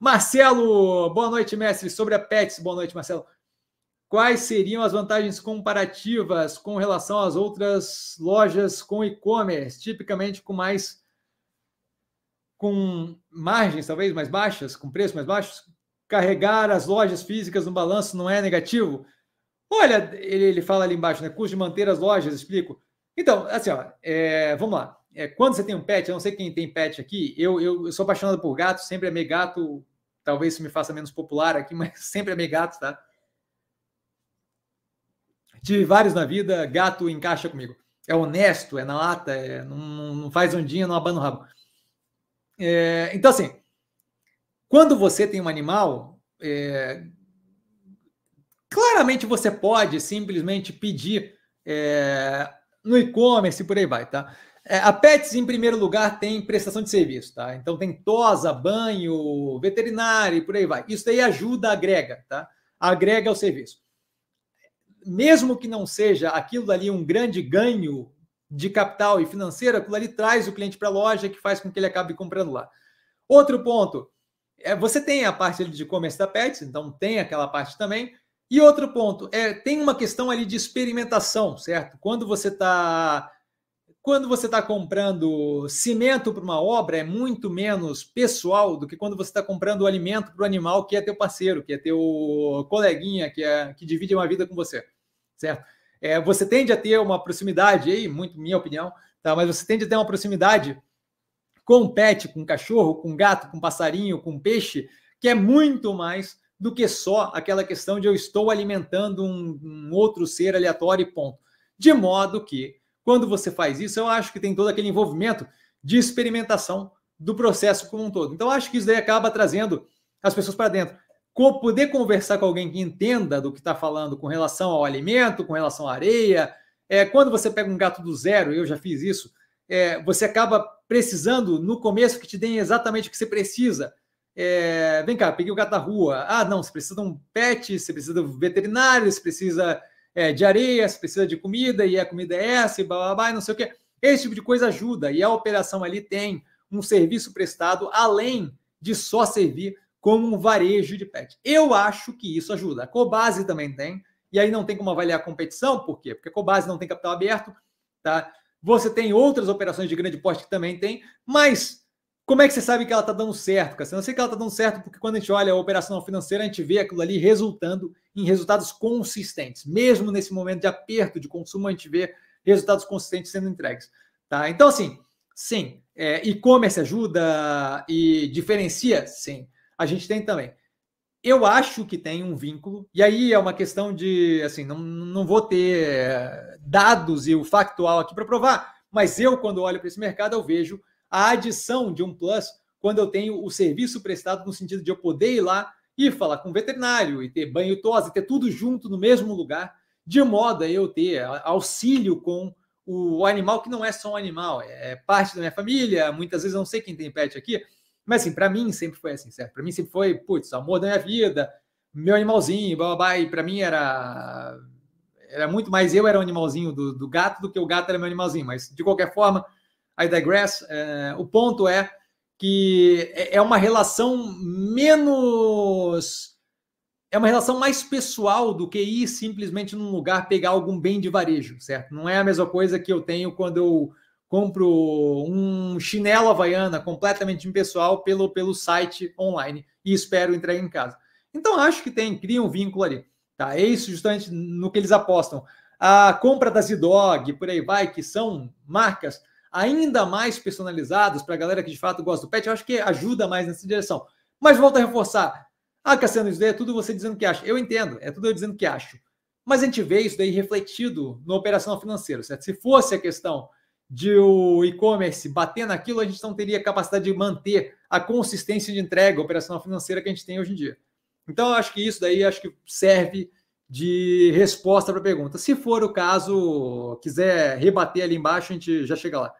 Marcelo, boa noite, mestre. Sobre a Pets, boa noite, Marcelo. Quais seriam as vantagens comparativas com relação às outras lojas com e-commerce, tipicamente com mais com margens talvez mais baixas, com preços mais baixos? Carregar as lojas físicas no balanço não é negativo? Olha, ele, ele fala ali embaixo, né? Custo de manter as lojas, explico. Então, assim, ó, é, vamos lá. É, quando você tem um pet, eu não sei quem tem pet aqui, eu, eu, eu sou apaixonado por gato, sempre amei gato, talvez isso me faça menos popular aqui, mas sempre amei gato, tá? Tive vários na vida, gato encaixa comigo. É honesto, é na lata, é, não, não faz ondinha, não abana o rabo. É, então, assim, quando você tem um animal, é, claramente você pode simplesmente pedir é, no e-commerce e por aí vai, tá? É, a Pets, em primeiro lugar, tem prestação de serviço, tá? Então tem tosa, banho, veterinário e por aí vai. Isso daí ajuda, agrega, tá? Agrega o serviço mesmo que não seja aquilo ali um grande ganho de capital e financeiro, aquilo ali traz o cliente para a loja que faz com que ele acabe comprando lá. Outro ponto, é, você tem a parte de e-commerce da Pets, então tem aquela parte também. E outro ponto, é, tem uma questão ali de experimentação, certo? Quando você está quando você está comprando cimento para uma obra, é muito menos pessoal do que quando você está comprando alimento para o animal que é teu parceiro, que é teu coleguinha, que, é, que divide uma vida com você certo? É, você tende a ter uma proximidade aí, muito minha opinião, tá? Mas você tende a ter uma proximidade com pet, com cachorro, com gato, com passarinho, com peixe, que é muito mais do que só aquela questão de eu estou alimentando um, um outro ser aleatório e ponto. De modo que, quando você faz isso, eu acho que tem todo aquele envolvimento de experimentação do processo como um todo. Então, acho que isso daí acaba trazendo as pessoas para dentro poder conversar com alguém que entenda do que está falando com relação ao alimento, com relação à areia. É, quando você pega um gato do zero, eu já fiz isso, é, você acaba precisando no começo que te deem exatamente o que você precisa. É, vem cá, peguei o gato da rua. Ah, não, você precisa de um pet, você precisa de um veterinário, você precisa é, de areia, você precisa de comida, e a comida é essa, e blá, blá, blá, não sei o quê. Esse tipo de coisa ajuda, e a operação ali tem um serviço prestado além de só servir como um varejo de pet. Eu acho que isso ajuda. A Cobase também tem, e aí não tem como avaliar a competição, por quê? Porque a Cobase não tem capital aberto, tá? Você tem outras operações de grande porte que também tem, mas como é que você sabe que ela está dando certo? Você não sei que ela está dando certo porque quando a gente olha a operação financeira, a gente vê aquilo ali resultando em resultados consistentes. Mesmo nesse momento de aperto de consumo, a gente vê resultados consistentes sendo entregues. Tá? Então, assim, sim, é, e-commerce ajuda e diferencia? Sim a gente tem também. Eu acho que tem um vínculo, e aí é uma questão de, assim, não, não vou ter eh, dados e o factual aqui para provar, mas eu, quando olho para esse mercado, eu vejo a adição de um plus quando eu tenho o serviço prestado no sentido de eu poder ir lá e falar com o veterinário e ter banho tosse, ter tudo junto no mesmo lugar, de modo a eu ter auxílio com o animal que não é só um animal, é parte da minha família. Muitas vezes eu não sei quem tem pet aqui, mas assim, para mim sempre foi assim, certo? Para mim sempre foi, putz, amor da minha vida, meu animalzinho, blá, blá, blá e para mim era era muito mais eu era o um animalzinho do, do, gato do que o gato era meu animalzinho, mas de qualquer forma, I digress. É, o ponto é que é, é uma relação menos é uma relação mais pessoal do que ir simplesmente num lugar pegar algum bem de varejo, certo? Não é a mesma coisa que eu tenho quando eu compro um chinelo havaiana completamente impessoal pelo, pelo site online e espero entregar em casa. Então acho que tem, cria um vínculo ali. Tá? É isso justamente no que eles apostam. A compra da Zidog, por aí vai, que são marcas ainda mais personalizadas para a galera que de fato gosta do pet, eu acho que ajuda mais nessa direção. Mas volto a reforçar. Ah, Cassiano, isso daí é tudo você dizendo que acha. Eu entendo, é tudo eu dizendo que acho. Mas a gente vê isso daí refletido no operacional financeiro, certo? Se fosse a questão de o e-commerce bater naquilo, a gente não teria capacidade de manter a consistência de entrega operacional financeira que a gente tem hoje em dia. Então, eu acho que isso daí acho que serve de resposta para a pergunta. Se for o caso, quiser rebater ali embaixo, a gente já chega lá.